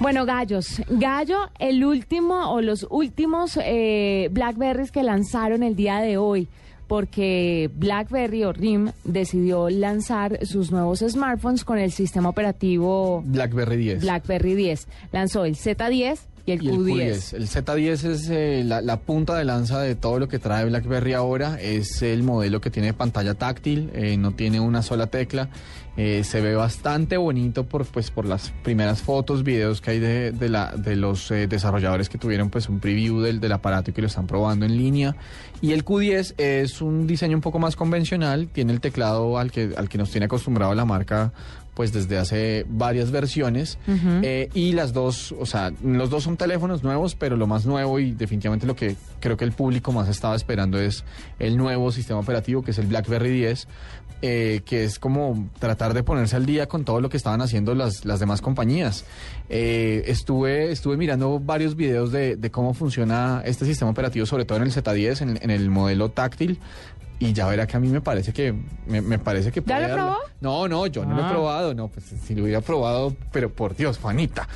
Bueno, gallos. Gallo, el último o los últimos eh, Blackberries que lanzaron el día de hoy. Porque BlackBerry o RIM decidió lanzar sus nuevos smartphones con el sistema operativo BlackBerry 10. BlackBerry 10. Lanzó el Z10 y el Y el Q10. Q10. El Z10 es eh, la, la punta de lanza de todo lo que trae BlackBerry ahora. Es el modelo que tiene pantalla táctil, eh, no tiene una sola tecla. Eh, se ve bastante bonito por, pues, por las primeras fotos, videos que hay de, de la, de los eh, desarrolladores que tuvieron pues, un preview del, del aparato y que lo están probando en línea. Y el Q10 es un diseño un poco más convencional, tiene el teclado al que, al que nos tiene acostumbrado la marca pues desde hace varias versiones Eh, y las dos, o sea, los dos son teléfonos nuevos, pero lo más nuevo y definitivamente lo que creo que el público más estaba esperando es el nuevo sistema operativo que es el BlackBerry 10, eh, que es como tratar de ponerse al día con todo lo que estaban haciendo las, las demás compañías. Eh, estuve, estuve mirando varios videos de, de cómo funciona este sistema operativo, sobre todo en el Z10, en, en el modelo táctil. Y ya verá que a mí me parece que me, me parece que ¿Ya lo probó? No, no, yo no lo he Ah. probado, no, pues si lo hubiera probado, pero por Dios, Juanita.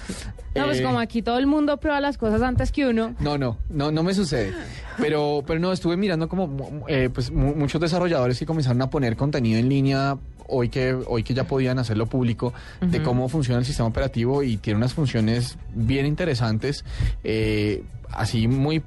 No, pues Eh, como aquí todo el mundo prueba las cosas antes que uno. no, no, no, no me sucede. Pero, pero no, estuve mirando como mu- eh, pues, mu- muchos desarrolladores que comenzaron a poner contenido en línea hoy que, hoy que ya podían hacerlo público de cómo funciona el sistema operativo y tiene unas funciones bien interesantes. eh, así muy,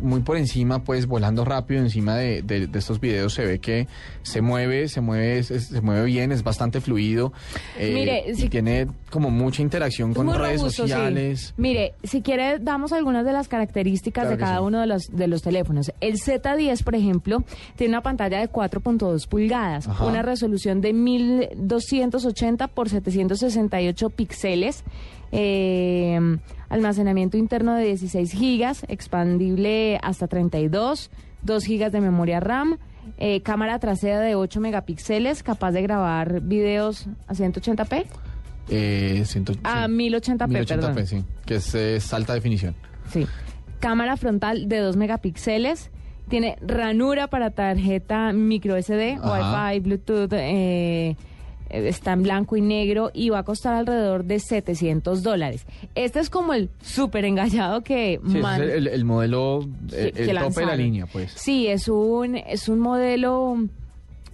muy por encima, pues volando rápido encima de, de- de estos videos se ve que se mueve, se mueve, se mueve bien, es bastante fluido. eh, Mire, y si- tiene como mucha interacción con redes robusto, sí. sociales. Mire, si quiere, damos algunas de las características Claro de cada sí. uno de los, de los teléfonos. El Z10, por ejemplo, tiene una pantalla de 4.2 pulgadas, Ajá. una resolución de 1280 por 768 píxeles, eh, almacenamiento interno de 16 gigas, expandible hasta 32, 2 gigas de memoria RAM. eh, cámara trasera de 8 megapíxeles, capaz de grabar videos a 180p. Eh, ciento- A sí. 1080p, 1080p, perdón. sí, que es, es alta definición. Sí. Cámara frontal de 2 megapíxeles. Tiene ranura para tarjeta micro SD. Wi-Fi, Bluetooth. eh, está en blanco y negro y va a costar alrededor de 700 dólares. Este es como el súper engallado que... Sí, ese man- es el, el modelo, eh, que el tope de la línea, pues. Sí, es un, es un modelo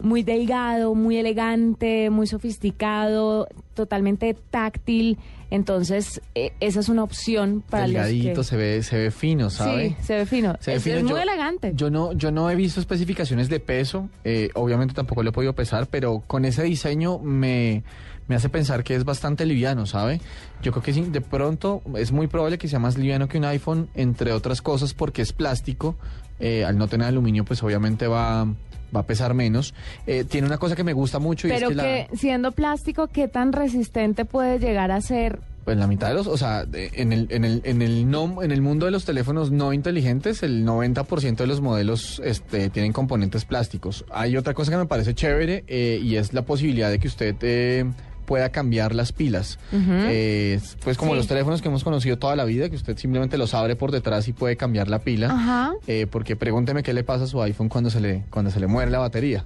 muy delgado, muy elegante, muy sofisticado, totalmente táctil. Entonces, eh, esa es una opción para Delgadito, los que... se ve, se ve fino, ¿sabe? Sí, se ve fino. Se ve es, fino. es muy Yo- elegante. Yo no, yo no he visto especificaciones de peso, eh, obviamente tampoco lo he podido pesar, pero con ese diseño me, me hace pensar que es bastante liviano, ¿sabe? Yo creo que sí, de pronto es muy probable que sea más liviano que un iPhone, entre otras cosas porque es plástico, eh, al no tener aluminio pues obviamente va, va a pesar menos. Eh, tiene una cosa que me gusta mucho y Pero es que, que, la... siendo plástico, ¿qué tan resistente puede llegar a ser? Pues la mitad de los, o sea, de- en el, en el, en el no, en el mundo de los teléfonos no inteligentes, el 90% de los modelos este, tienen componentes plásticos. Hay otra cosa que me parece chévere eh, y es la posibilidad de que usted eh, pueda cambiar las pilas. Eh, pues como Sí. los teléfonos que hemos conocido toda la vida, que usted simplemente los abre por detrás y puede cambiar la pila. Ajá. Eh, porque pregúnteme qué le pasa a su iPhone cuando se le, cuando se le muere la batería.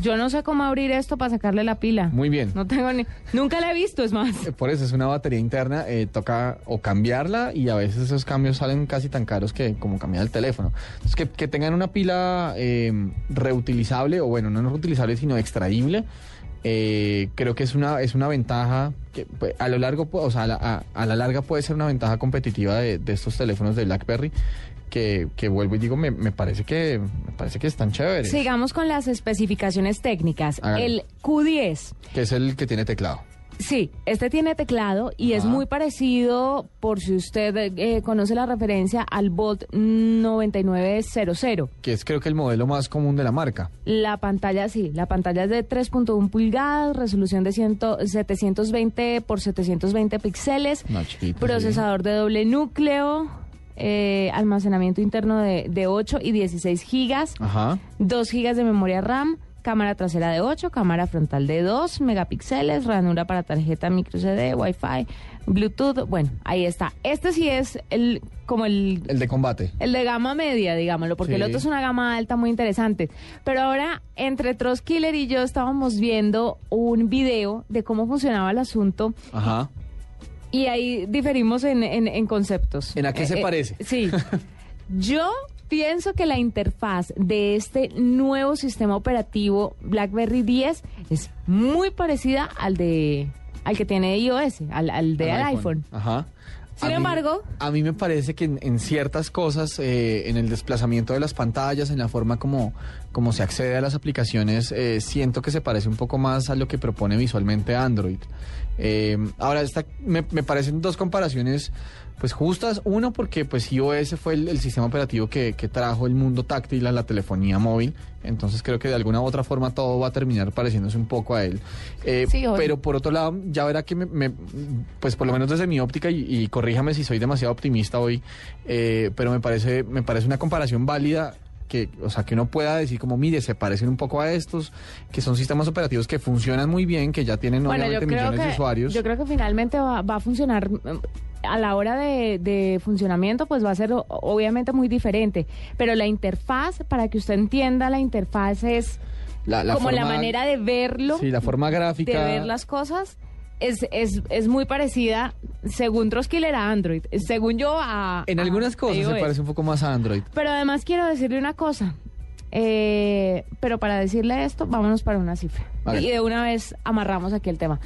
Yo no sé cómo abrir esto para sacarle la pila. Muy bien. No tengo ni... Nunca la he visto, es más. Eh, Por eso es una batería interna, eh, toca o cambiarla y a veces esos cambios salen casi tan caros que como cambiar el teléfono. Entonces que, que tengan una pila eh, reutilizable o bueno, no reutilizable sino extraíble, eh, creo que es una es una ventaja que pues, a lo largo, o sea, a la, a- a la larga puede ser una ventaja competitiva de, de estos teléfonos de BlackBerry. Que, que vuelvo y digo, me, me parece que me parece que están chéveres. Sigamos con las especificaciones técnicas. El Q10. Que es el que tiene teclado. Sí, este tiene teclado y es muy parecido, por si usted eh, conoce la referencia, al Bolt 9900. Que es creo que el modelo más común de la marca. La pantalla, sí, la pantalla es de 3.1 pulgadas, resolución de 100 720 por 720 píxeles, procesador de doble núcleo, eh, almacenamiento interno de, de 8 y 16 gigas, Ajá. 2 gigas de memoria RAM, cámara trasera de 8, cámara frontal de 2 megapíxeles, ranura para tarjeta micro CD, Wi-Fi, Bluetooth. Bueno, ahí está. Este sí es el como el El de combate. el de gama media, digámoslo, porque el otro es una gama alta muy interesante. Pero ahora, entre Troskiller y yo estábamos viendo un video de cómo funcionaba el asunto Ajá. y ahí diferimos en, en- en conceptos. ¿En a qué se parece? Sí. Yo pienso que la interfaz de este nuevo sistema operativo BlackBerry 10 es muy parecida al de al que tiene iOS, al, al de Al iPhone. Ajá. Sin A mí- embargo- a mí me parece que en, en ciertas cosas, eh, en el desplazamiento de las pantallas, en la forma como, como se accede a las aplicaciones, eh, siento que se parece un poco más a lo que propone visualmente Android. Eh, ahora, esta, me, me parecen dos comparaciones pues justas. Uno, porque pues iOS fue el, el sistema operativo que, que trajo el mundo táctil a la telefonía móvil. Entonces creo que de alguna u otra forma todo va a terminar pareciéndose un poco a él. Eh, Sí, pero por otro lado, ya verá que me, me- pues por lo menos desde mi óptica, y, y corríjame si soy demasiado optimista hoy, eh, pero me parece, me parece una comparación válida que, o sea, que uno pueda decir como, mire, se parecen un poco a estos, que son sistemas operativos que funcionan muy bien, que ya tienen Bueno, obviamente millones de usuarios. yo creo que finalmente va, va a funcionar mm, a la hora de, de funcionamiento, pues va a ser obviamente muy diferente. Pero la interfaz, para que usted entienda, la interfaz es La- la como la manera de verlo, Sí, la forma gráfica. de ver las cosas. Es, es, es muy parecida, según Troskiller, a Android. Según yo, a. En a algunas cosas se parece un poco más a Android. Pero además quiero decirle una cosa. Eh, pero para decirle esto, vámonos para una cifra. Vale. Y de una vez amarramos aquí el tema.